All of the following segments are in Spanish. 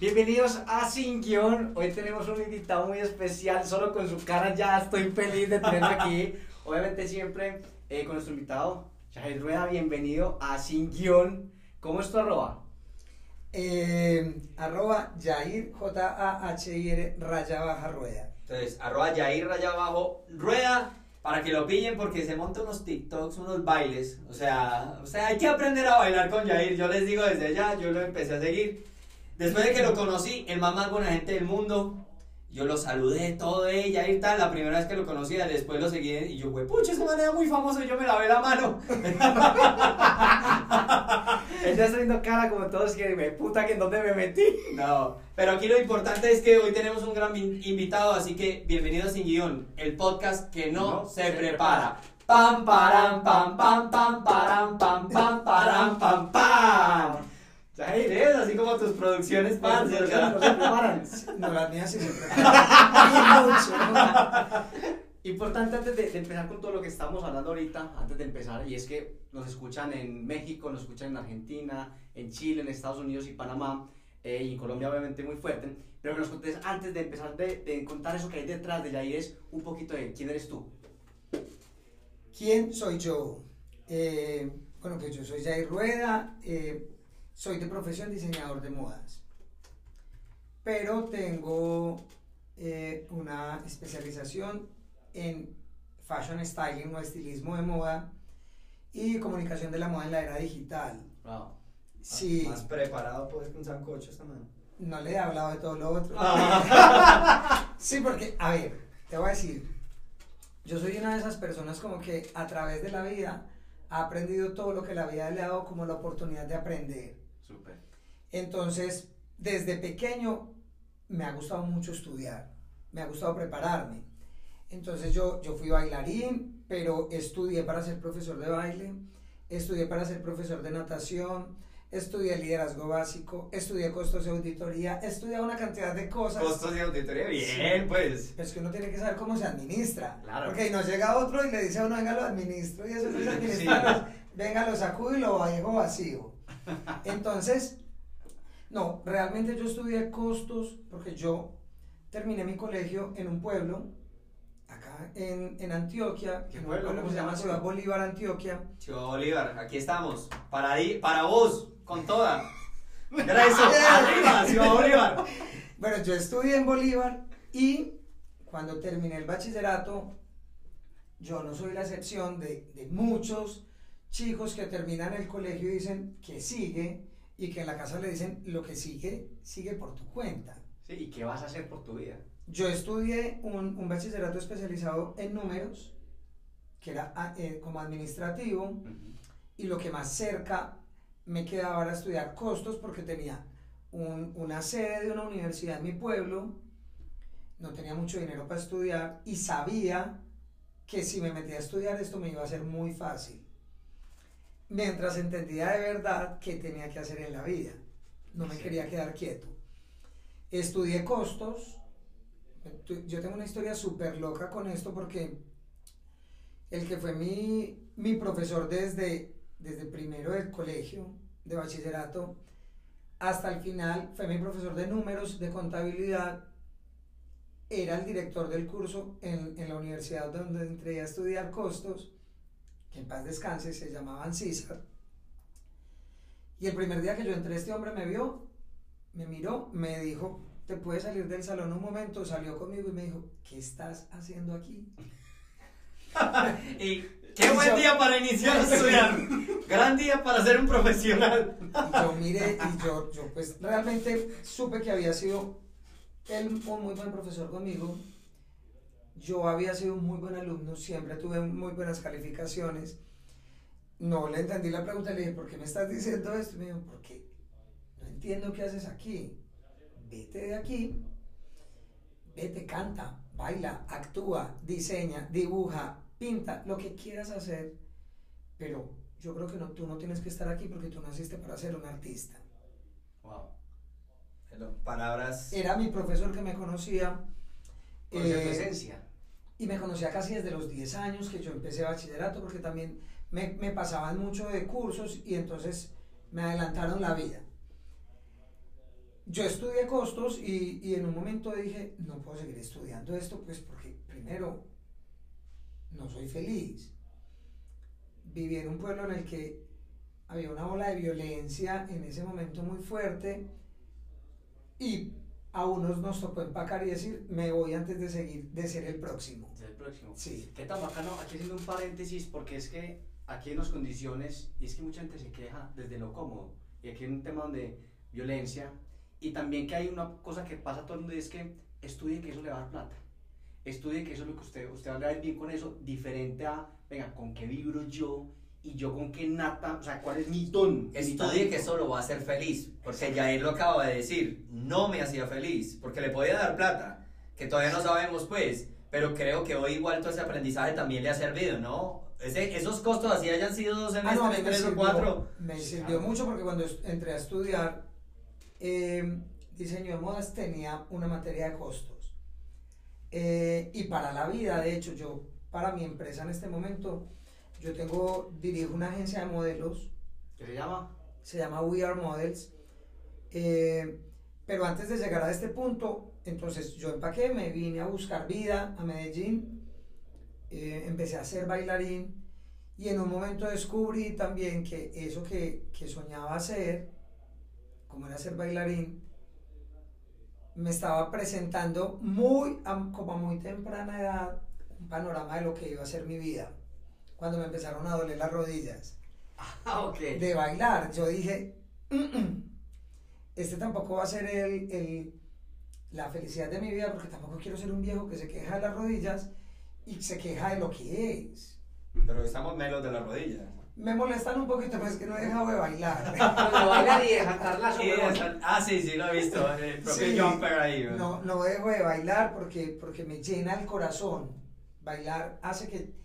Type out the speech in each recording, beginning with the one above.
Bienvenidos a Sin Guión. Hoy tenemos un invitado muy especial. Solo con su cara ya estoy feliz de tenerlo aquí. Obviamente siempre eh, con nuestro invitado, Jair Rueda. Bienvenido a Sin Guión. ¿Cómo es tu arroba? Eh, arroba Jair, J-A-H-I-R, raya baja rueda. Entonces, arroba Jair raya abajo rueda para que lo pillen porque se monta unos TikToks, unos bailes. O sea, o sea, hay que aprender a bailar con Jair. Yo les digo desde ya, yo lo empecé a seguir. Después de que lo conocí, el más, más buena gente del mundo. Yo lo saludé, todo ella y tal, la primera vez que lo conocía, después lo seguí y yo, güey, pucha, ese man era muy famoso y yo me lavé la mano. Está haciendo cara como todos que me puta que en dónde me metí. No, pero aquí lo importante es que hoy tenemos un gran in- invitado, así que bienvenido a Sin Guión, el podcast que no, No se, se prepara. Pam, param, pam, pam, pam, param, pam, pam, param, pam, pam. ¿Ves? Así como tus producciones, o no sea. se preparan. No, las mías sí se preparan. Importante antes de, de empezar con todo lo que estamos hablando ahorita, antes de empezar, y es que nos escuchan en México, nos escuchan en Argentina, en Chile, en Estados Unidos y Panamá, eh, y en Colombia obviamente muy fuerte, pero que nos contes antes de empezar de, de contar eso que hay detrás de Yair es un poquito de quién eres tú. ¿Quién soy yo? Eh, bueno, pues yo soy Jair Rueda, eh, soy de profesión diseñador de modas, pero tengo eh, una especialización en fashion styling o estilismo de moda y comunicación de la moda en la era digital. Wow. Sí, Más preparado pues que un sancocho esta mano. no le he hablado de todo lo otro. Ah. Sí, porque, a ver, te voy a decir, yo soy una de esas personas como que a través de la vida ha aprendido todo lo que la vida le ha dado como la oportunidad de aprender. Súper. Entonces, desde pequeño me ha gustado mucho estudiar, me ha gustado prepararme. Entonces yo, yo fui bailarín, pero estudié para ser profesor de baile, estudié para ser profesor de natación, estudié liderazgo básico, estudié costos de auditoría, estudié una cantidad de cosas. Costos de auditoría, bien, pues. Es que uno tiene que saber cómo se administra. Claro. Porque no llega otro y le dice a uno, venga, lo administro. Y eso no es administrar, es, venga, lo sacudo y lo dejo vacío. Entonces, no, realmente yo estudié costos porque yo terminé mi colegio en un pueblo, acá en, en Antioquia, ¿Qué en pueblo? pueblo ¿Cómo que se llama? Ciudad Bolívar, Antioquia. Chivo Bolívar, aquí estamos. Para, di- para vos, con toda. Eso, arriba, Ciudad Bolívar. Bueno, yo estudié en Bolívar y cuando terminé el bachillerato, yo no soy la excepción de, de muchos chicos que terminan el colegio y dicen que sigue y que en la casa le dicen lo que sigue, sigue por tu cuenta. Sí, ¿y qué vas a hacer por tu vida? Yo estudié un, un bachillerato especializado en números, que era ah, eh, como administrativo, y lo que más cerca me quedaba era estudiar costos porque tenía un- una sede de una universidad en mi pueblo, no tenía mucho dinero para estudiar y sabía que si me metía a estudiar esto me iba a ser muy fácil. Mientras entendía de verdad qué tenía que hacer en la vida. No me Sí. quería quedar quieto. Estudié costos. Yo tengo una historia súper loca con esto porque el que fue mi, mi profesor desde, desde primero del colegio, de bachillerato, hasta el final fue mi profesor de números, de contabilidad, era el director del curso en, en la universidad donde entré a estudiar costos, que en paz descanse, se llamaban CISAR. Y el primer día que yo entré, este hombre me vio, me miró, me dijo, ¿te puedes salir del salón un momento? Salió conmigo y me dijo, ¿qué estás haciendo aquí? Y qué buen día para iniciar a estudiar. Gran día para ser un profesional. Y yo miré y yo, yo pues realmente supe que había sido él un muy buen profesor conmigo. Yo había sido un muy buen alumno, siempre tuve muy buenas calificaciones. No le entendí la pregunta, le dije, ¿por qué me estás diciendo esto? Y me dijo, porque no entiendo qué haces aquí. Vete de aquí, vete, canta, baila, actúa, diseña, dibuja, pinta, lo que quieras hacer, pero yo creo que no, tú no tienes que estar aquí porque tú naciste para ser un artista. Wow. Palabras. Era mi profesor que me conocía. Tu eh, esencia. y me conocía casi desde los 10 años que yo empecé bachillerato porque también me, me pasaban mucho de cursos y entonces me adelantaron la vida. yo estudié costos y, y en un momento dije, no puedo seguir estudiando esto, pues porque primero no soy feliz. Viví en un pueblo en el que había una ola de violencia en ese momento muy fuerte y a unos nos tocó empacar y decir, me voy antes de seguir, de ser el próximo. Ser el próximo. Sí. Qué tan bacano, aquí haciendo un paréntesis, porque es que aquí en las condiciones, y es que mucha gente se queja desde lo cómodo, y aquí hay un tema donde violencia, y también que hay una cosa que pasa a todo el mundo, y es que estudie que eso le va a dar plata. Estudie que eso es lo que usted, usted va a ir bien con eso, diferente a, venga, con qué vibro yo, y yo con qué nata, o sea, cuál es mi don. Estudie que eso lo va a hacer feliz. Porque Jair lo acaba de decir. No me hacía feliz. Porque le podía dar plata. Que todavía no sabemos, pues. Pero creo que hoy igual todo ese aprendizaje también le ha servido, ¿no? Ese- esos costos así hayan sido dos Ah, no, semestres, mí me tres o sirvió, cuatro. me sirvió mucho porque cuando entré a estudiar eh, diseño de modas tenía una materia de costos. Eh, y para la vida, de hecho, yo, para mi empresa en este momento, yo tengo, dirijo una agencia de modelos, ¿Qué se llama? se llama We Are Models. eh, pero antes de llegar a este punto, entonces yo empaqué, me vine a buscar vida a Medellín, eh, empecé a ser bailarín y en un momento descubrí también que eso que, que soñaba hacer, como era ser bailarín, me estaba presentando muy, a- como a muy temprana edad, un panorama de lo que iba a ser mi vida, cuando me empezaron a doler las rodillas Ah, ok. de bailar. Yo dije, "Mm, mm, este tampoco va a ser el, el- la felicidad de mi vida porque tampoco quiero ser un viejo que se queja de las rodillas y se queja de lo que es. Pero estamos menos de la rodilla. Me molestan un poquito, pues es que no he dejado de bailar. Bueno, bailar y desatarla Sí, esa- ah, sí, sí, lo he visto. El propio Sí, jumper ahí. ¿no? No, no dejo de bailar porque, porque me llena el corazón. Bailar hace que,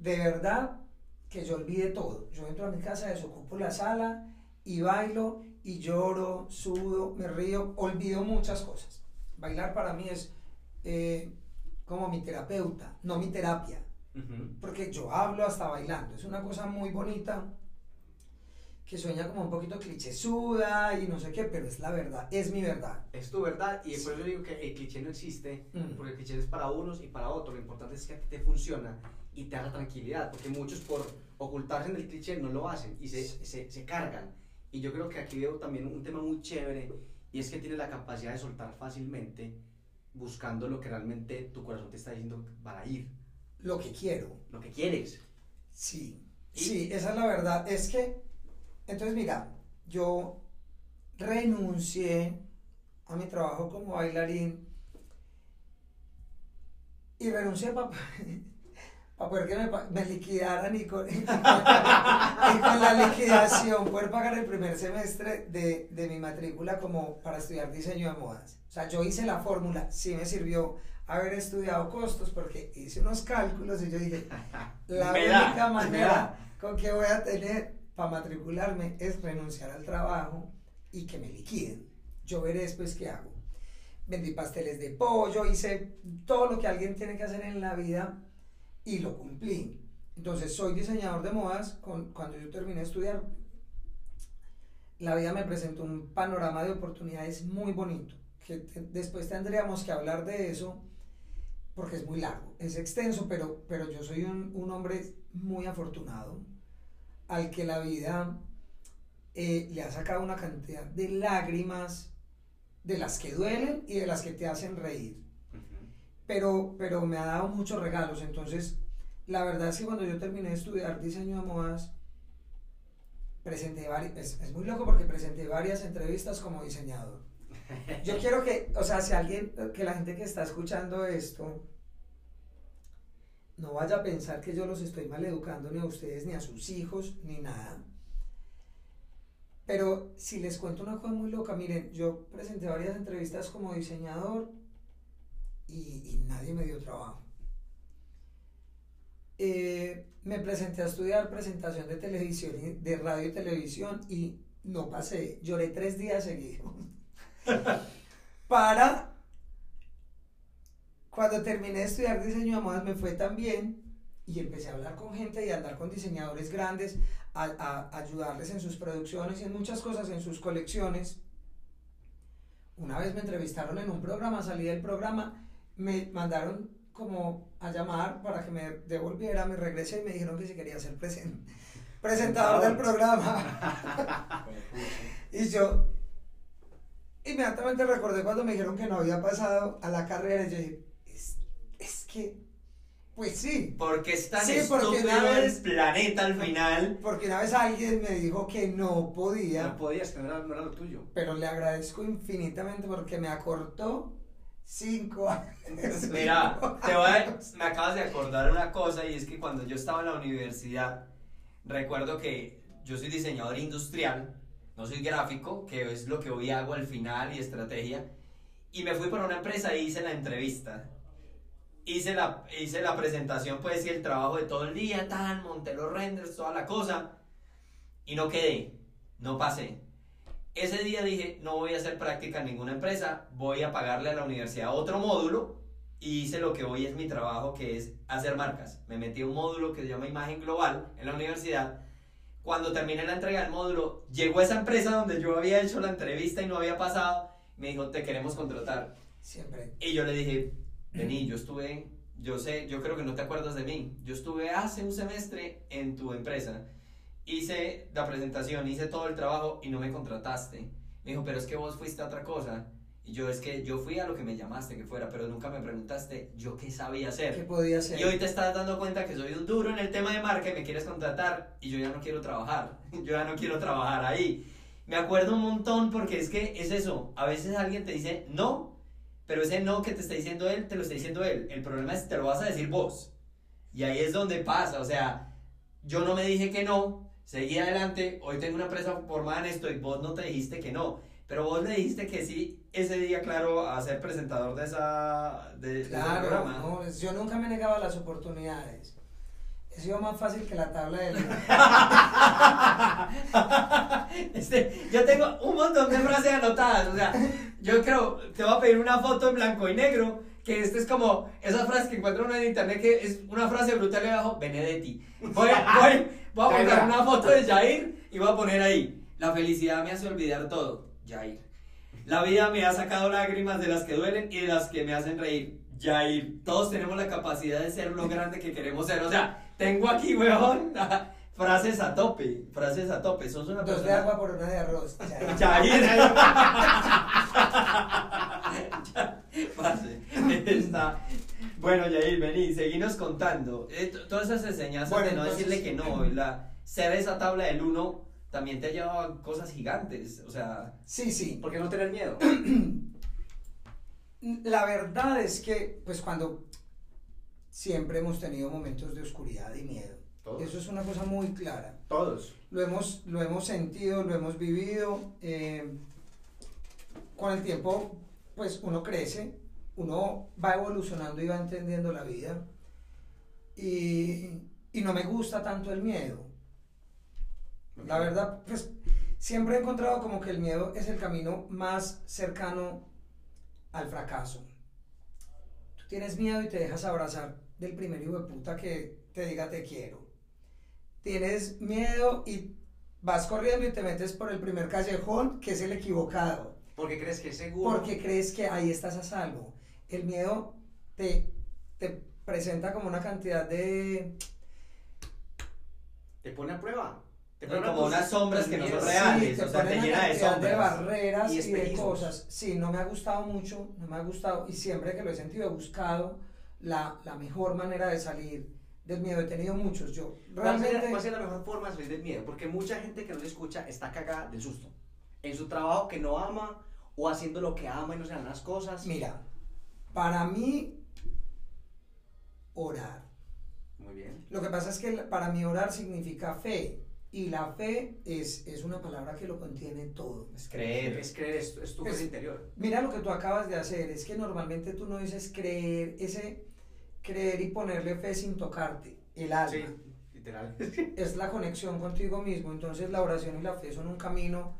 de verdad, que yo olvide todo. Yo entro a mi casa, desocupo la sala y bailo y lloro, sudo, me río, olvido muchas cosas. Bailar para mí es eh, como mi terapeuta, no mi terapia, Ujú. porque yo hablo hasta bailando. Es una cosa muy bonita que sueña como un poquito clichésuda y no sé qué, pero es la verdad, es mi verdad. Es tu verdad y Sí. por eso digo que el cliché no existe, Mm. porque el cliché es para unos y para otros. Lo importante es que a ti te funciona y te haga tranquilidad, porque muchos por ocultarse en el cliché no lo hacen y se, se, se cargan. Y yo creo que aquí veo también un tema muy chévere y es que tienes la capacidad de soltar fácilmente buscando lo que realmente tu corazón te está diciendo para ir, Lo que quiero. lo que quieres. Sí, ¿Y? sí, esa es la verdad. Es que, entonces mira, yo renuncié a mi trabajo como bailarín y renuncié para poder que me, me liquidaran y con, y con la liquidación poder pagar el primer semestre de, de mi matrícula como para estudiar diseño de modas. O sea, yo hice la fórmula, sí me sirvió haber estudiado costos porque hice unos cálculos y yo dije, la Me única manera con que voy a tener para matricularme es renunciar al trabajo y que me liquiden. Yo veré después qué hago. Vendí pasteles de pollo, hice todo lo que alguien tiene que hacer en la vida y lo cumplí. Entonces soy diseñador de modas. Cuando yo terminé de estudiar, la vida me presentó un panorama de oportunidades muy bonito. Que después tendríamos que hablar de eso porque es muy largo, es extenso, pero, pero yo soy un, un hombre muy afortunado al que la vida eh, le ha sacado una cantidad de lágrimas de las que duelen y de las que te hacen reír. Pero, pero me ha dado muchos regalos. Entonces, la verdad es que cuando yo terminé de estudiar diseño de modas, presenté varias, es, muy loco porque presenté varias entrevistas como diseñador. Yo quiero que, o sea, si alguien, que la gente que está escuchando esto, no vaya a pensar que yo los estoy maleducando ni a ustedes, ni a sus hijos, ni nada. Pero si les cuento una cosa muy loca, miren, yo presenté varias entrevistas como diseñador y, y nadie me dio trabajo. Eh, me presenté a estudiar presentación de televisión, y- de radio y televisión y no pasé. Lloré tres días seguidos. Para cuando terminé de estudiar diseño de modas me fue tan bien y empecé a hablar con gente y a andar con diseñadores grandes, a, a ayudarles en sus producciones y en muchas cosas, en sus colecciones. una vez me entrevistaron en un programa, salí del programa, me mandaron como a llamar para que me devolviera, me regresé y me dijeron que si quería ser presen- presentador del programa. y yo inmediatamente recordé cuando me dijeron que no había pasado a la carrera y yo dije, es, es que, pues sí, Porque es tan Sí, porque una el vez- planeta al final. porque una vez alguien me dijo que no podía. No podías, que no era, no era lo tuyo. pero le agradezco infinitamente porque me acortó cinco años. Mira, te voy a- me acabas de acordar una cosa y es que cuando yo estaba en la universidad, recuerdo que yo soy diseñador industrial, no soy gráfico, que es lo que hoy hago al final y estrategia, y me fui para una empresa y hice la entrevista. Hice la, hice la presentación, pues, y el trabajo de todo el día, tan, monté los renders, toda la cosa, y no quedé, no pasé. Ese día dije, no voy a hacer práctica en ninguna empresa, voy a pagarle a la universidad otro módulo y hice lo que hoy es mi trabajo, que es hacer marcas. Me metí a un módulo que se llama Imagen Global en la universidad. Cuando terminé la entrega del módulo, llegó esa empresa donde yo había hecho la entrevista y no había pasado, me dijo, te queremos contratar. Siempre. Y yo le dije, vení, yo estuve, yo sé, yo creo que no te acuerdas de mí, yo estuve hace un semestre en tu empresa, hice la presentación, hice todo el trabajo y no me contrataste. Me dijo, pero es que vos fuiste a otra cosa. Y yo, es que yo fui a lo que me llamaste que fuera, pero nunca me preguntaste yo qué sabía ¿Qué hacer. podía ser? Y hoy te estás dando cuenta que soy un duro en el tema de marca y me quieres contratar y yo ya no quiero trabajar, yo ya no quiero trabajar ahí. Me acuerdo un montón porque es que es eso, a veces alguien te dice no, pero ese no que te está diciendo él, te lo está diciendo él. El problema es que te lo vas a decir vos. Y ahí es donde pasa, o sea, yo no me dije que no, seguí adelante, hoy tengo una empresa formada en esto y vos no te dijiste que no, pero vos le dijiste que sí ese día, claro, a ser presentador de esa de, de ese programa. no, es- yo nunca me negaba las oportunidades. He sido más fácil que la tabla del... Este, yo tengo un montón de frases anotadas, o sea, yo creo, te voy a pedir una foto en blanco y negro, que este es como esas frases que encuentro en internet, que es una frase brutal y abajo, Benedetti. Voy, voy, voy a poner una foto de Jair y voy a poner ahí, la felicidad me hace olvidar todo, Jair. La vida me ha sacado lágrimas de las que duelen y de las que me hacen reír, Jair. Todos tenemos la capacidad de ser lo grande que queremos ser, o sea, tengo aquí, weón, frases a tope, frases a tope, sos una Dos de persona... agua por una de arroz. Parce, está. Bueno, Jair, vení, seguinos contando. Eh, todas esas enseñanzas Bueno, de no entonces- decirle que no, la, ser esa tabla del uno también te ha llevado a cosas gigantes. O sea, Sí, sí. ¿Por qué no tener miedo? La verdad es que, pues cuando siempre hemos tenido momentos de oscuridad y miedo. Todos. Eso es una cosa muy clara. Todos. Lo hemos, lo hemos sentido, lo hemos vivido. eh, con el tiempo, pues uno crece, uno va evolucionando y va entendiendo la vida. Y, y no me gusta tanto el miedo. La verdad, pues siempre he encontrado como que el miedo es el camino más cercano al fracaso. Tú tienes miedo y te dejas abrazar del primer hijo de puta que te diga te quiero. Tienes miedo y vas corriendo y te metes por el primer callejón que es el equivocado. Porque crees que es seguro. Porque crees que ahí estás a salvo. El miedo te, te presenta como una cantidad de... Te pone a prueba. Te pone a como unas sombras que no son reales. te o sea, pone te una llena de sombras. barreras Y y, de cosas. Sí, no me ha gustado mucho, no me ha gustado y siempre que lo he sentido he buscado la, la mejor manera de salir del miedo. He tenido muchos. Yo ¿Cuál sería, realmente... cuál sería la mejor forma de salir del miedo? Porque mucha gente que no le escucha está cagada del susto. En su trabajo que no ama o haciendo lo que ama y no se dan las cosas. Mira, para mí, orar. Muy bien. Lo que pasa es que para mí orar significa fe. Y la fe es, es una palabra que lo contiene todo. Es creer. Es creer, es, es tu Es- fuerza interior. Mira lo que tú acabas de hacer. Es que normalmente tú no dices creer, ese creer y ponerle fe sin tocarte. El alma. Sí, literal. es la conexión contigo mismo. Entonces la oración y la fe son un camino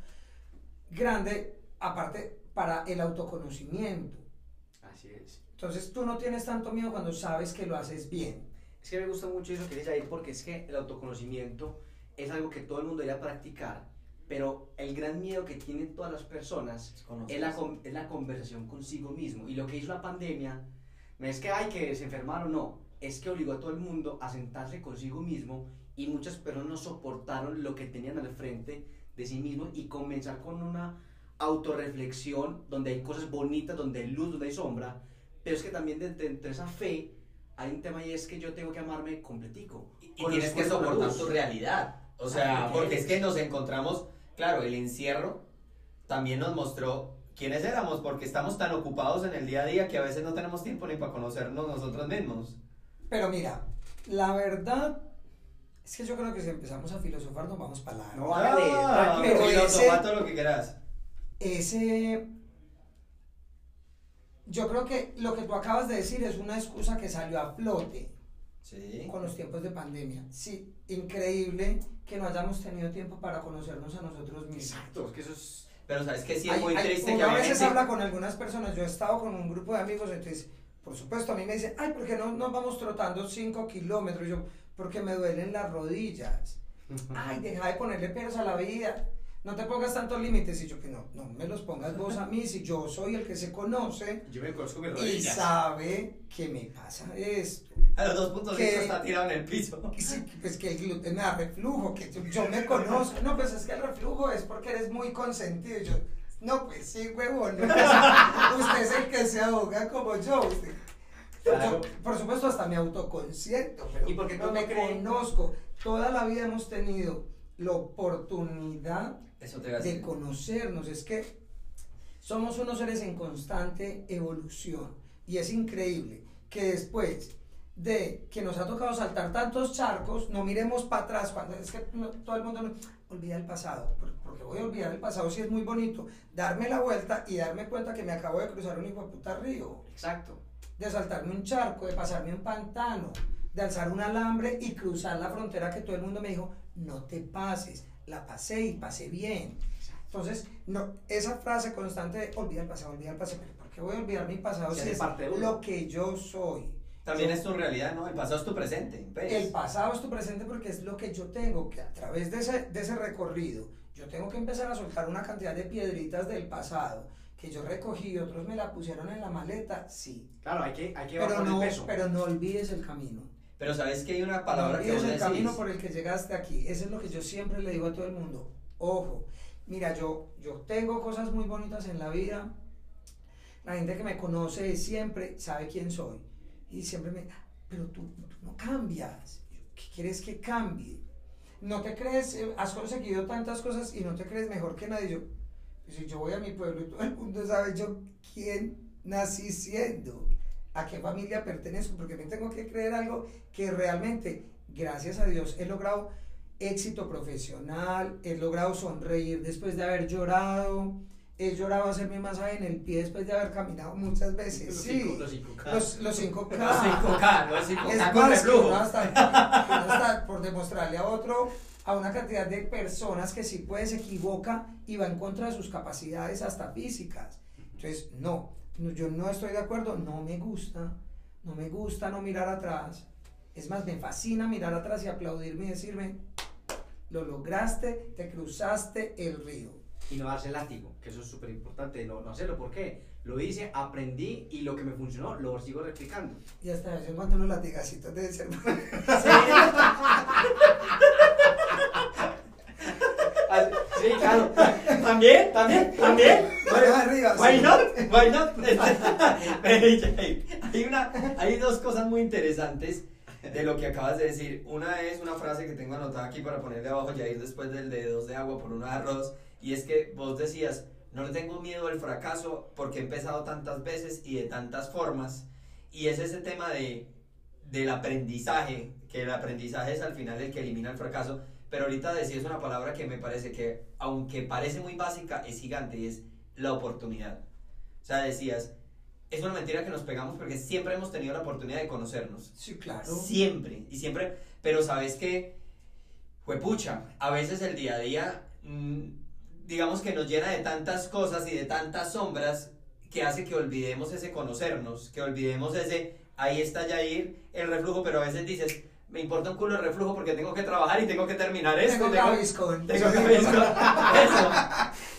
grande, aparte para el autoconocimiento. Así es. Entonces tú no tienes tanto miedo cuando sabes que lo haces bien. Es que me gusta mucho eso que dice Jair porque es que el autoconocimiento es algo que todo el mundo debería practicar pero el gran miedo que tienen todas las personas es la, con- es la conversación consigo mismo. Y lo que hizo la pandemia no es que hay que se enfermaron, no, es que obligó a todo el mundo a sentarse consigo mismo y muchas personas no soportaron lo que tenían al frente de sí mismos y comenzar con una autorreflexión donde hay cosas bonitas, donde hay luz, donde hay sombra, pero es que también dentro de esa fe hay un tema y es que yo tengo que amarme completico. Y, y tienes que soportar tu realidad. O sea, porque es que nos encontramos, claro, el encierro también nos mostró quiénes éramos, porque estamos tan ocupados en el día a día que a veces no tenemos tiempo ni para conocernos nosotros mismos. Pero mira, la verdad es que yo creo que si empezamos a filosofar nos vamos para largo. No, hágale, Ah, pero ese- todo lo que quieras. Ese... Yo creo que lo que tú acabas de decir es una excusa que salió a flote Sí. con los tiempos de pandemia. Sí, increíble que no hayamos tenido tiempo para conocernos a nosotros mismos. Exacto, es que eso es... Pero sabes que sí es Hay- muy hay- triste que a veces habla con algunas personas, yo he estado con un grupo de amigos, entonces, por supuesto, a mí me dicen, ay, ¿por qué no nos vamos trotando 5 kilómetros? Y yo, porque me duelen las rodillas. Ay, deja de ponerle peros a la vida. No te pongas tantos límites. Y yo, que no, no me los pongas vos a mí, si yo soy el que se conoce Yo me conozco mis y rodillas. sabe que me pasa esto. A los dos puntos que- está tirado en el piso. Que pues que el gluten me da reflujo, que yo, yo me conozco. No, pues es que el reflujo es porque eres muy consentido. Y yo, no, pues sí, huevón. no, pues, usted es el que se ahoga como yo. usted- Claro. yo, por supuesto, hasta me autoconciento, pero ¿Y por qué no me conozco. Toda la vida hemos tenido la oportunidad Eso te de conocernos. Es que somos unos seres en constante evolución. Y es increíble que después de que nos ha tocado saltar tantos charcos, no miremos para atrás cuando es que no- todo el mundo no- olvida el pasado. por- Porque voy a olvidar el pasado si es muy bonito. Darme la vuelta y darme cuenta que me acabo de cruzar un hijo de puta río Exacto. de saltarme un charco, de pasarme un pantano, de alzar un alambre y cruzar la frontera que todo el mundo me dijo, no te pases, la pasé y pasé bien. Entonces, no, esa frase constante de olvida el pasado, olvida el pasado, ¿por qué voy a olvidar mi pasado si es parte lo que yo soy? También Yo- es tu realidad, ¿no? El pasado es tu presente. pues. el pasado es tu presente porque es lo que yo tengo, que a través de ese, de ese recorrido, yo tengo que empezar a soltar una cantidad de piedritas del pasado que yo recogí y otros me la pusieron en la maleta, sí. Claro, hay que, hay que Pero no, el peso. pero no olvides el camino. Pero sabes que hay una No palabra que olvides vos el decís. camino por el que llegaste aquí. Eso es lo que yo siempre le digo a todo el mundo. Ojo, mira, yo, yo tengo cosas muy bonitas en la vida. La gente que me conoce siempre sabe quién soy. Y siempre me, pero tú, tú no cambias. ¿Qué quieres que cambie? No te crees, eh, has conseguido tantas cosas y no te crees mejor que nadie. Yo, pues, si yo voy a mi pueblo y todo el mundo sabe yo quién nací siendo, a qué familia pertenezco, porque me tengo que creer algo que realmente, gracias a Dios, he logrado éxito profesional, he logrado sonreír después de haber llorado, he llorado a hacerme masaje en el pie después de haber caminado muchas veces. Los Sí, cinco- los cinco K. los, los 5K. Los 5K, los 5K Es más, que reflujo. uno hasta, uno hasta por demostrarle a otro, a una cantidad de personas que sí puede se equivoca y va en contra de sus capacidades hasta físicas. Entonces, no, yo no estoy de acuerdo, no me gusta, no me gusta no mirar atrás. Es más, me fascina mirar atrás y aplaudirme y decirme, lo lograste, te cruzaste el río. y no darse látigo, que eso es súper importante, no, no hacerlo. ¿Por qué? Lo hice, aprendí y lo que me funcionó lo sigo replicando. Y hasta de vez en cuando unos latigacitos deben ser Sí, claro. También, también, también. Manos arriba. Why sí. not? Why not? Hay, una, hay dos cosas muy interesantes de lo que acabas de decir. Una es una frase que tengo anotada aquí para ponerle abajo y ir después del de dos de agua por de arroz. Y es que vos decías, no le tengo miedo al fracaso porque he empezado tantas veces y de tantas formas. Y es ese tema de, del aprendizaje, que el aprendizaje es al final el que elimina el fracaso. Pero ahorita decías una palabra que me parece que, aunque parece muy básica, es gigante y es la oportunidad. O sea, decías, es una mentira que nos pegamos porque siempre hemos tenido la oportunidad de conocernos. Sí, claro. Siempre, y siempre, pero sabes que, pucha, a veces el día a día, mm, digamos que nos llena de tantas cosas y de tantas sombras que hace que olvidemos ese conocernos, que olvidemos ese, ahí está Yair, el reflujo, pero a veces dices, me importa un culo de reflujo porque tengo que trabajar y tengo que terminar esto. Tengo tengo. Eso.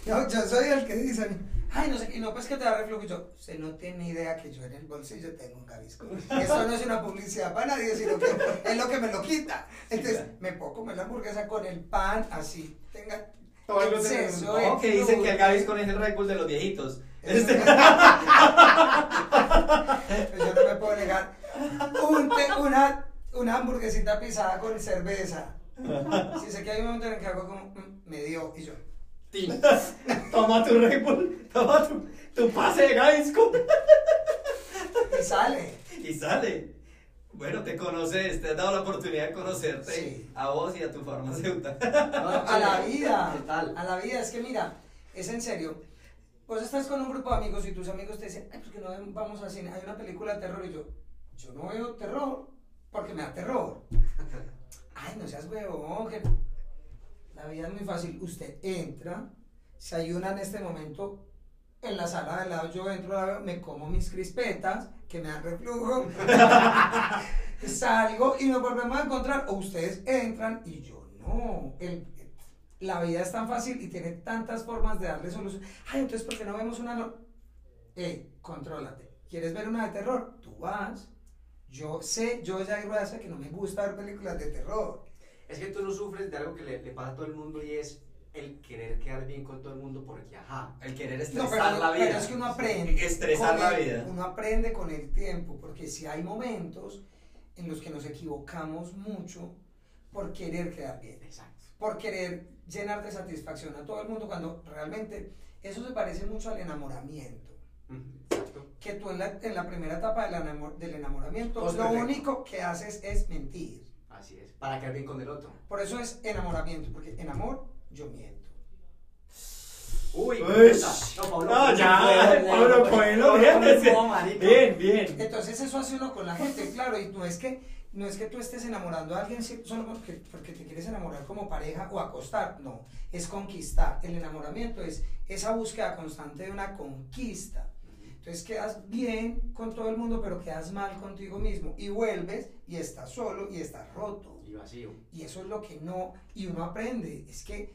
Yo, yo soy el que dicen, ay, no sé, y no, pues que te da reflujo. Y yo, usted no tiene idea que yo en el bolsillo tengo un Gaviscon. Eso no es una publicidad para nadie, sino que es lo que me lo quita. Entonces, claro. me puedo comer la hamburguesa con el pan, así, tenga Todo el exceso de No, que dicen que el. Gaviscon es el Red Bull de los viejitos. Este- Pues yo no me puedo negar. Un te- una, una hamburguesita pisada con cerveza. Si sé que hay un momento en el que hago como, "Mm, me dio, y yo, Tin. Toma tu Red Bull, toma tu, tu pase de Gaviscon. y sale. Y sale. Bueno, te conoces, te has dado la oportunidad de conocerte Sí. a vos y a tu farmacéutica. a la vida, Total. a la vida, es que mira, es en serio. Vos estás con un grupo de amigos y tus amigos te dicen, ay, ¿por qué no vamos al cine? Hay una película de terror y yo, yo no veo terror porque me da terror. Ay, no seas huevón, que la vida es muy fácil. Usted entra, se ayuna en este momento en la sala de lado, yo entro, me como mis crispetas, que me dan reflujo, salgo y nos volvemos a encontrar, o ustedes entran y yo no. La vida es tan fácil y tiene tantas formas de darle solución. Ay, entonces, ¿por qué no vemos una? no- Ey, contrólate. ¿Quieres ver una de terror? Tú vas. Yo sé, yo ya Rueda sé que no me gusta ver películas de terror. Es que tú no sufres de algo que le, le pasa a todo el mundo y es el querer quedar bien con todo el mundo porque, ajá. El querer No, estresar pero, la vida. pero es que uno aprende. Estresar la el- vida. Uno aprende con el tiempo, porque si hay momentos en los que nos equivocamos mucho por querer quedar bien, Exacto. por querer llenar de satisfacción a todo el mundo, cuando realmente eso se parece mucho al enamoramiento. Exacto. Que tú en la, en la primera etapa del, enamor- del enamoramiento, Todo lo perfecto. único que haces es mentir. Así es. Para quedar bien con el otro. Por eso es enamoramiento, porque en amor yo miento. Uy. No, Pablo, No, ya, Pablo Coelho, marica. Bien, bien. Entonces eso hace uno con la gente, claro, y no es que no es que tú estés enamorando a alguien solo porque, porque te quieres enamorar como pareja o acostar, no, es conquistar. El enamoramiento es esa búsqueda constante de una conquista. Entonces quedas bien con todo el mundo, pero quedas mal contigo mismo y vuelves y estás solo y estás roto. Y vacío. Y eso es lo que no, y uno aprende. Es que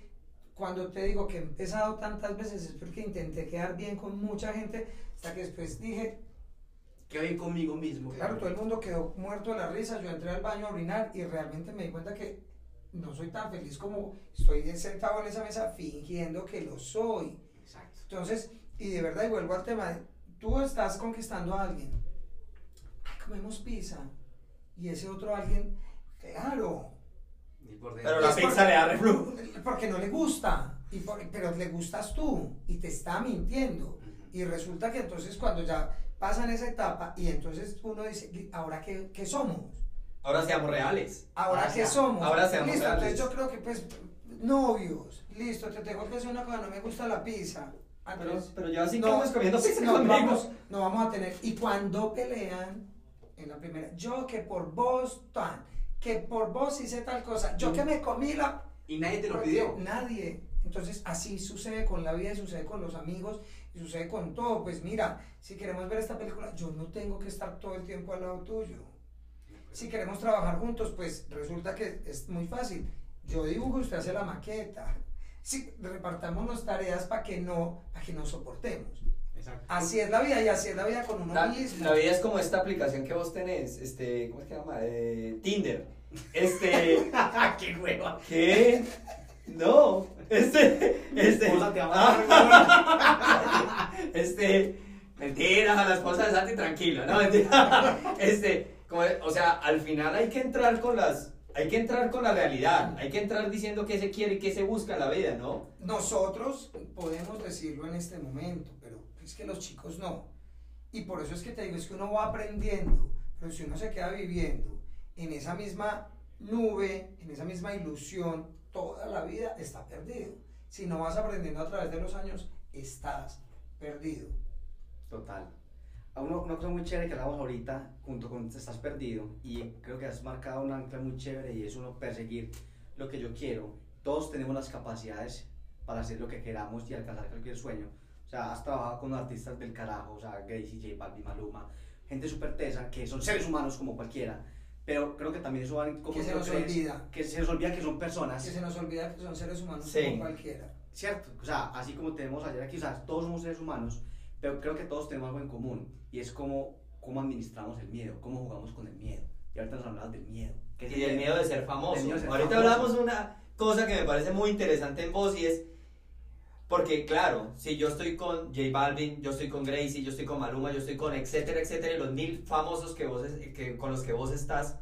cuando te digo que he empezado tantas veces es porque intenté quedar bien con mucha gente, hasta que después dije, bien conmigo mismo. Claro, todo el mundo quedó muerto de la risa. Yo entré al baño a orinar y realmente me di cuenta que no soy tan feliz como estoy sentado en esa mesa fingiendo que lo soy. Exacto. Entonces, y de verdad, y vuelvo al tema, de, tú estás conquistando a alguien. Ay, comemos pizza. Y ese otro alguien, claro. Y por Pero la pizza porque- le da reflujo. Porque no le gusta. Y por- pero le gustas tú. Y te está mintiendo. Y resulta que entonces cuando ya pasan esa etapa y entonces uno dice, ¿ahora qué, qué somos? Ahora seamos reales. ¿Ahora Ah, qué somos? Ahora seamos Listo, reales. entonces yo creo que pues novios, listo, te tengo que decir una cosa, no me gusta la pizza. Ah, Pero, pero así no, comiendo pizza no conmigo. vamos, no vamos a tener. Y cuando pelean, en la primera, yo que por vos, tan, que por vos hice tal cosa, yo que me comí la... Y nadie te lo pidió. Nadie. Entonces así sucede con la vida y sucede con los amigos y sucede con todo. Pues mira, si queremos ver esta película, yo no tengo que estar todo el tiempo al lado tuyo. Si queremos trabajar juntos, pues resulta que es muy fácil. Yo dibujo, usted hace la maqueta. Sí, repartámonos tareas para que no, para que nos soportemos. Exacto. Así es la vida y así es la vida con uno La, mismo. la vida es como esta aplicación que vos tenés, este, ¿cómo es que se llama? Eh, Tinder. Este, ¡Qué hueva! ¿qué? No, este, este. Ah, este, mentira, a la esposa de Santi, tranquilo, no, mentira. Este, como, o sea, al final hay que entrar con las, hay que entrar con la realidad, hay que entrar diciendo qué se quiere y qué se busca en la vida, ¿no? Nosotros podemos decirlo en este momento, pero es que los chicos no. Y por eso es que te digo, es que uno va aprendiendo, pero si uno se queda viviendo en esa misma nube, en esa misma ilusión, toda la vida está perdido. Si no vas aprendiendo a través de los años, estás perdido. Total. Una, una cosa muy chévere que hablamos ahorita, junto con Estás Perdido, y creo que has marcado un ancla muy chévere y es uno perseguir lo que yo quiero. Todos tenemos las capacidades para hacer lo que queramos y alcanzar cualquier sueño. O sea, has trabajado con artistas del carajo, o sea, Gracie, J Balvin, Maluma, gente súper tesa, que son seres humanos como cualquiera, pero creo que también eso va en cómo Que se nos crees, olvida. Que se nos olvida que son personas. Que se nos olvida que son seres humanos Sí. como cualquiera. Cierto, o sea, así como tenemos ayer aquí, o sea, todos somos seres humanos, pero creo que todos tenemos algo en común y es cómo, cómo administramos el miedo, cómo jugamos con el miedo. Y ahorita nos hablamos del miedo. ¿Qué es Y del miedo de ser famoso. Miedo de ser Ahorita famoso. hablamos una cosa que me parece muy interesante en vos y es porque claro, si yo estoy con J Balvin, yo estoy con Gracie, yo estoy con Maluma, yo estoy con etcétera, etcétera, y los mil famosos que vos que, con los que vos estás,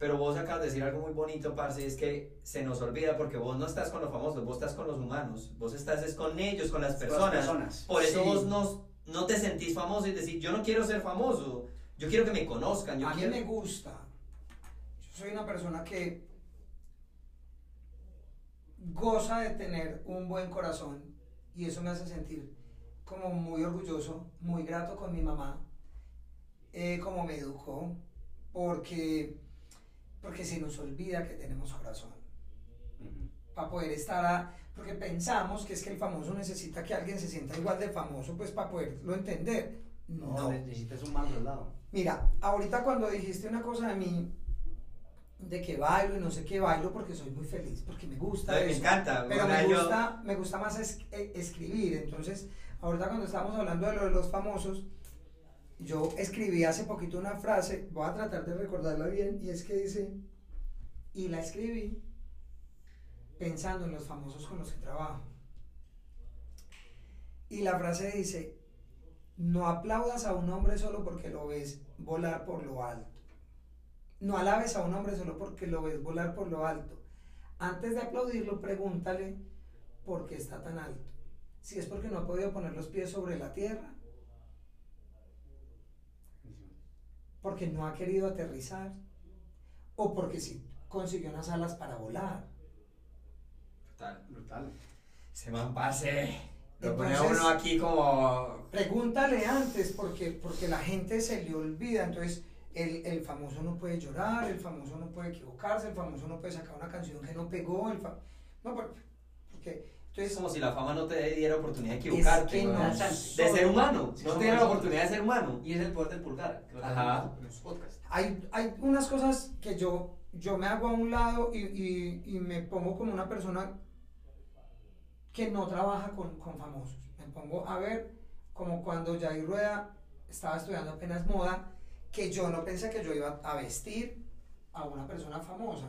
pero vos acabas de decir algo muy bonito, parce, y es que se nos olvida porque vos no estás con los famosos, vos estás con los humanos, vos estás es con ellos, con las Con las personas. Por eso Sí. vos no, no te sentís famoso y decís, yo no quiero ser famoso, yo quiero que me conozcan, yo A mí quiero... me gusta. Yo soy una persona que goza de tener un buen corazón y eso me hace sentir como muy orgulloso, muy grato con mi mamá, eh, como me educó, porque, porque se nos olvida que tenemos corazón. Ujú. Para poder estar a... Porque pensamos que es que el famoso necesita que alguien se sienta igual de famoso, pues para poderlo entender. No, no. necesitas un mal soldado. Mira, ahorita cuando dijiste una cosa de mí, de que bailo y no sé qué bailo porque soy muy feliz, porque me gusta Ay, me eso. encanta, Pero me yo- gusta, me gusta más es- eh, escribir. Entonces, ahorita cuando estábamos hablando de lo de los famosos, yo escribí hace poquito una frase, voy a tratar de recordarla bien, y es que dice, y la escribí pensando en los famosos con los que trabajo. Y la frase dice, no aplaudas a un hombre solo porque lo ves volar por lo alto. No alabes a un hombre solo porque lo ves volar por lo alto. Antes de aplaudirlo, pregúntale por qué está tan alto. Si es porque no ha podido poner los pies sobre la tierra, porque no ha querido aterrizar, o porque sí consiguió unas alas para volar. Total. Brutal. Se man pase. Lo pone uno aquí como. Pregúntale antes, porque, porque la gente se le olvida. Entonces, el, el famoso no puede llorar, el famoso no puede equivocarse, el famoso no puede sacar una canción que no pegó. El fa- no, por- porque. Es Entonces, como si la fama no te diera oportunidad de equivocarte. que weón. no de ser humano. Sí, no te diera la oportunidad de ser humano. Y es el poder del pulgar, que Ajá. tenemos en los podcasts. hay, hay unas cosas que yo, yo me hago a un lado y, y- y me pongo como una persona que no trabaja con, con famosos. Me pongo a ver como cuando Jair Rueda estaba estudiando apenas moda, que yo no pensé que yo iba a vestir a una persona famosa.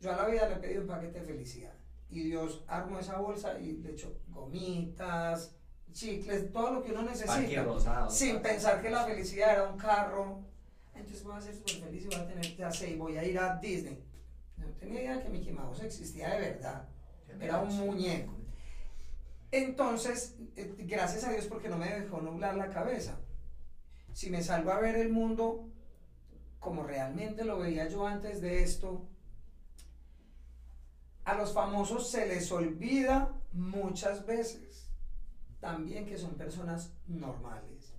Yo a la vida le pedí un paquete de felicidad. Y Dios armó esa bolsa y le echó gomitas, chicles, todo lo que uno necesita rosado. sin pensar que la felicidad era un carro. Entonces voy a ser súper feliz y voy a tener, ya sé, y voy a ir a Disney. No tenía idea que Mickey Mouse existía de verdad. Era un muñeco. Entonces, eh, gracias a Dios porque no me dejó nublar la cabeza. Si me salgo a ver el mundo como realmente lo veía yo antes de esto, a los famosos se les olvida muchas veces también que son personas normales.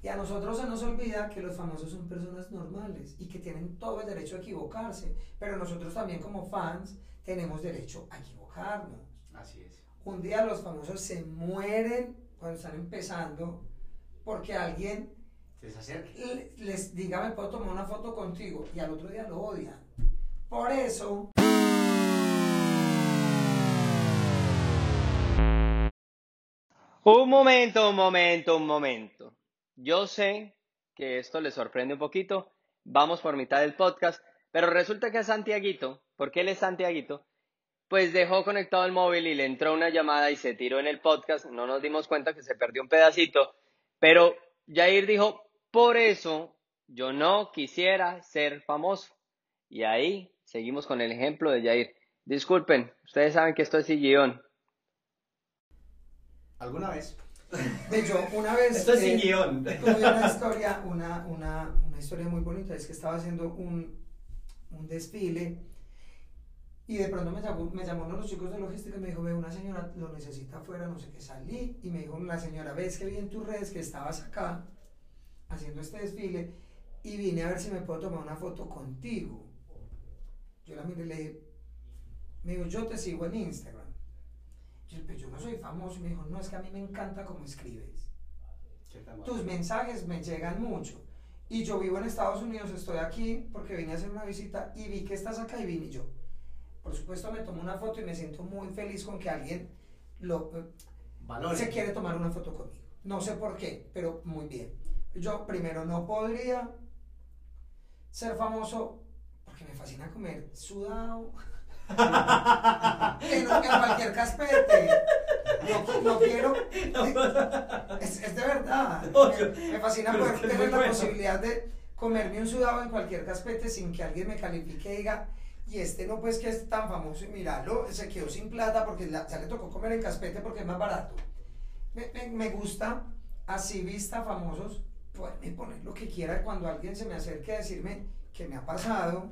Y a nosotros se nos olvida que los famosos son personas normales y que tienen todo el derecho a equivocarse, pero nosotros también como fans tenemos derecho a equivocarnos. Así es. Un día los famosos se mueren cuando están empezando porque alguien Se acerca. le- les diga me puedo tomar una foto contigo y al otro día lo odian. Por eso Un momento, un momento, un momento. Yo sé que esto les sorprende un poquito. Vamos por mitad del podcast, pero resulta que Santiaguito, porque él es Santiaguito, pues dejó conectado el móvil y le entró una llamada y se tiró en el podcast. No nos dimos cuenta que se perdió un pedacito, pero Jair dijo, por eso yo no quisiera ser famoso. Y ahí seguimos con el ejemplo de Jair. Disculpen, ustedes saben que esto es sillón. ¿Alguna vez? de hecho una vez Esto es eh, sin guion. tuve una historia, una, una, una historia muy bonita, es que estaba haciendo un, un desfile y de pronto me llamó, me llamó uno de los chicos de logística y me dijo, ve, una señora lo necesita afuera, no sé qué, salí y me dijo la señora, ves que vi en tus redes que estabas acá haciendo este desfile y vine a ver si me puedo tomar una foto contigo. Yo la miré y le dije, me dijo, yo te sigo en Instagram. Yo, pues yo no soy famoso. Y me dijo, no, es que a mí me encanta cómo escribes tus mensajes me llegan mucho. Y yo vivo en Estados Unidos, estoy aquí porque vine a hacer una visita y vi que estás acá y vine yo. Por supuesto me tomo una foto y me siento muy feliz con que alguien lo, se quiere tomar una foto conmigo. No sé por qué, pero muy bien. Yo primero no podría ser famoso porque me fascina comer sudado. en, en cualquier caspete. No, no quiero. Es, es de verdad. Me, me fascina es poder que tener la bueno. posibilidad de comerme un sudado en cualquier caspete sin que alguien me califique y diga. Y este no, pues que es tan famoso y míralo, se quedó sin plata porque la- ya le tocó comer en caspete porque es más barato. Me, me- me gusta, así vista famosos, poderme poner lo que quiera cuando alguien se me acerque a decirme que me ha pasado.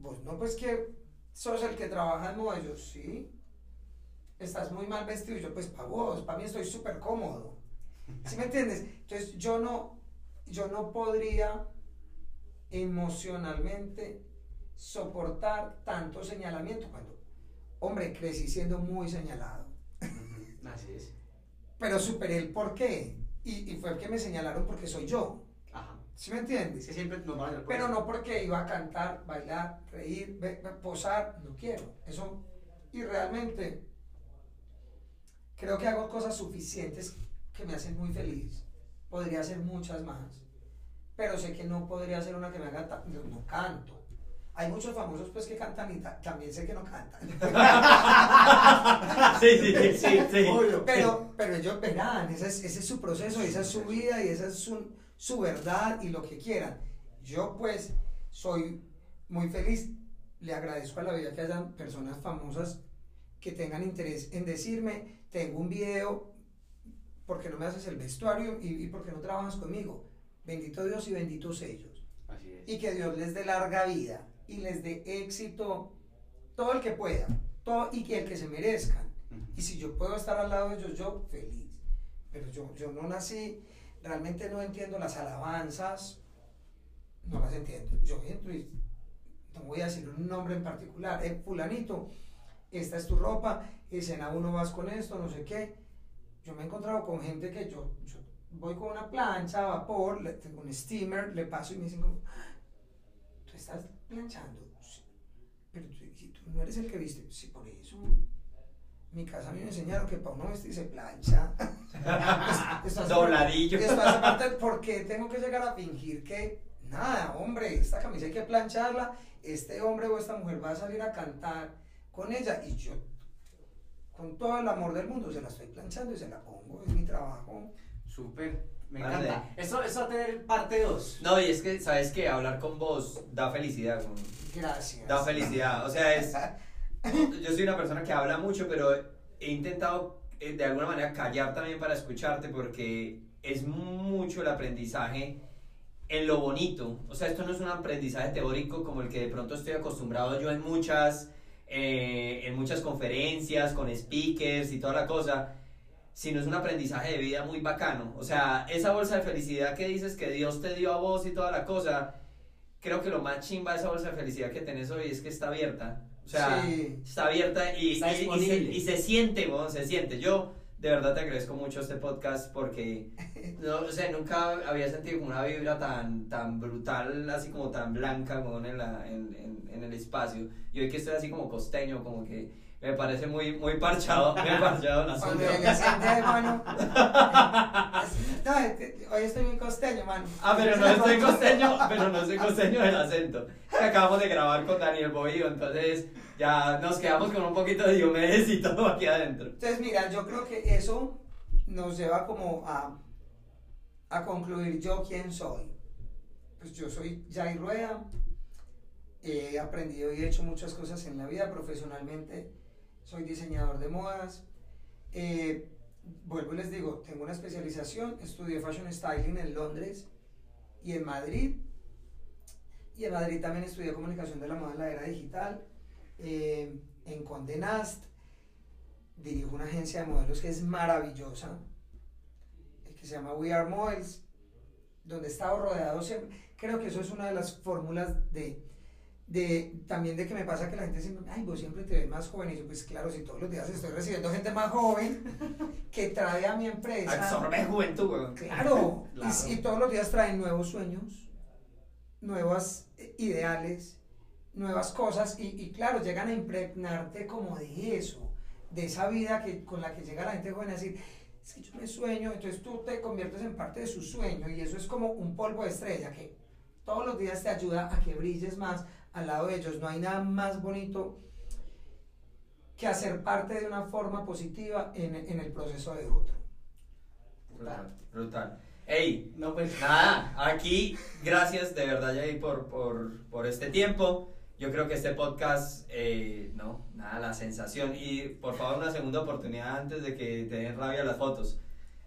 Vos no, pues que sos el que trabaja en moda. Yo, sí. Estás muy mal vestido. Y yo, pues para vos, para mí estoy súper cómodo. ¿Sí me entiendes? Entonces yo no, yo no podría emocionalmente soportar tanto señalamiento cuando, hombre, crecí siendo muy señalado Así es. pero superé el por qué. Y, y fue que me señalaron porque soy yo. ¿Sí me Es entiendes? que siempre nos van a hacer Pero no porque iba a cantar, bailar, reír, posar, no quiero. Eso, y realmente creo que hago cosas suficientes que me hacen muy feliz. Podría hacer muchas más. Pero sé que no podría hacer una que me haga... No, no canto. Hay muchos famosos pues que cantan y ta- también sé que no cantan. Sí, sí, sí, sí, sí. Obvio. Pero, pero ellos verán, ese es, ese es su proceso, esa es su vida y esa es su, su verdad y lo que quieran. Yo pues soy muy feliz, le agradezco a la vida que hayan personas famosas que tengan interés en decirme, tengo un video, porque no me haces el vestuario y, y porque no trabajas conmigo. Bendito Dios y benditos ellos. Así es. Y que Dios les dé larga vida y les dé éxito todo el que pueda todo, y que el que se merezcan. Y si yo puedo estar al lado de ellos, yo feliz. Pero yo, yo no nací, realmente no entiendo las alabanzas, no las entiendo. Yo entro y no voy a decir un nombre en particular, eh, fulanito, esta es tu ropa, escena uno vas con esto, no sé qué. Yo me he encontrado con gente que yo, yo voy con una plancha, vapor, le- tengo un steamer, le paso y me dicen como, "Ah, tú estás planchando. Pero tú, tú no eres el que viste, sí, por eso. Mi casa a mí me enseñaron que para uno vestirse plancha. Esto- esto hace Dobladillo. parte- esto hace parte del por qué tengo que llegar a fingir que, nada, hombre, esta camisa hay que plancharla, este hombre o esta mujer va a salir a cantar con ella y yo, con todo el amor del mundo, se la estoy planchando y se la pongo, es mi trabajo. Súper. Me Vale. encanta. Esto, esto va a tener parte 2. No, y es que, ¿sabes qué? Hablar con vos da felicidad. Gracias. Da felicidad. O sea, es. Yo soy una persona que habla mucho, pero he intentado eh, de alguna manera callar también para escucharte porque es mucho el aprendizaje en lo bonito. O sea, esto no es un aprendizaje teórico como el que de pronto estoy acostumbrado yo en muchas, eh, en muchas conferencias con speakers y toda la cosa, sino es un aprendizaje de vida muy bacano. O sea, esa bolsa de felicidad que dices que Dios te dio a vos y toda la cosa, creo que lo más chimba de esa bolsa de felicidad que tenés hoy es que está abierta. O sea, Sí. está abierta y, Está y- y se, y se siente, weón, se siente. Yo de verdad te agradezco mucho este podcast porque, no, o sea, nunca había sentido como una vibra tan, tan brutal, así como tan blanca, weón, en, la, en, en, en el espacio. Y hoy que estoy así como costeño, como que me parece muy, muy parchado, muy parchado el Cuando asunto. llegué siente, mano. No, hoy estoy muy costeño, mano. Ah, pero no soy costeño, pero no soy costeño del acento. Acabamos de grabar con Daniel Bohío, entonces ya nos quedamos con un poquito de Diomedes y todo aquí adentro. Entonces, mira, yo creo que eso nos lleva como a, a concluir yo quién soy. Pues yo soy Jair Rueda, he aprendido y he hecho muchas cosas en la vida profesionalmente, soy diseñador de modas, eh, vuelvo y les digo, tengo una especialización, estudié Fashion Styling en Londres y en Madrid, y en Madrid también estudié comunicación de la moda en la era digital, eh, en Condé Nast, dirijo una agencia de modelos que es maravillosa, eh, que se llama We Are Models, donde he estado rodeado siempre. Creo que eso es una de las fórmulas de, de también de que me pasa que la gente siempre, ay, vos siempre te ves más joven. Y yo, pues claro, si todos los días estoy recibiendo gente más joven que trae a mi empresa. Absorbe juventud, weón. Claro, y- Claro. Y, todos los días traen nuevos sueños, nuevas eh, ideales, nuevas cosas. Y, y claro, llegan a impregnarte como de eso, de esa vida que, con la que llega la gente joven a decir, es que yo me sueño, entonces tú te conviertes en parte de su sueño y eso es como un polvo de estrella que todos los días te ayuda a que brilles más al lado de ellos. No hay nada más bonito que hacer parte de una forma positiva en, en el proceso de otro. Brutal, brutal. Ey, No, pues. nada, aquí, gracias de verdad, Jair, por, por, por este tiempo. Yo creo que este podcast, eh, no, nada, la sensación. Y por favor, una segunda oportunidad antes de que te den rabia las fotos.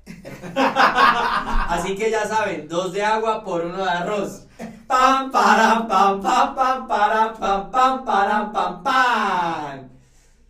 Así que ya saben, dos de agua por uno de arroz. Pam, param, pam, pam, pam, param, pam, pam, param, pam, pam.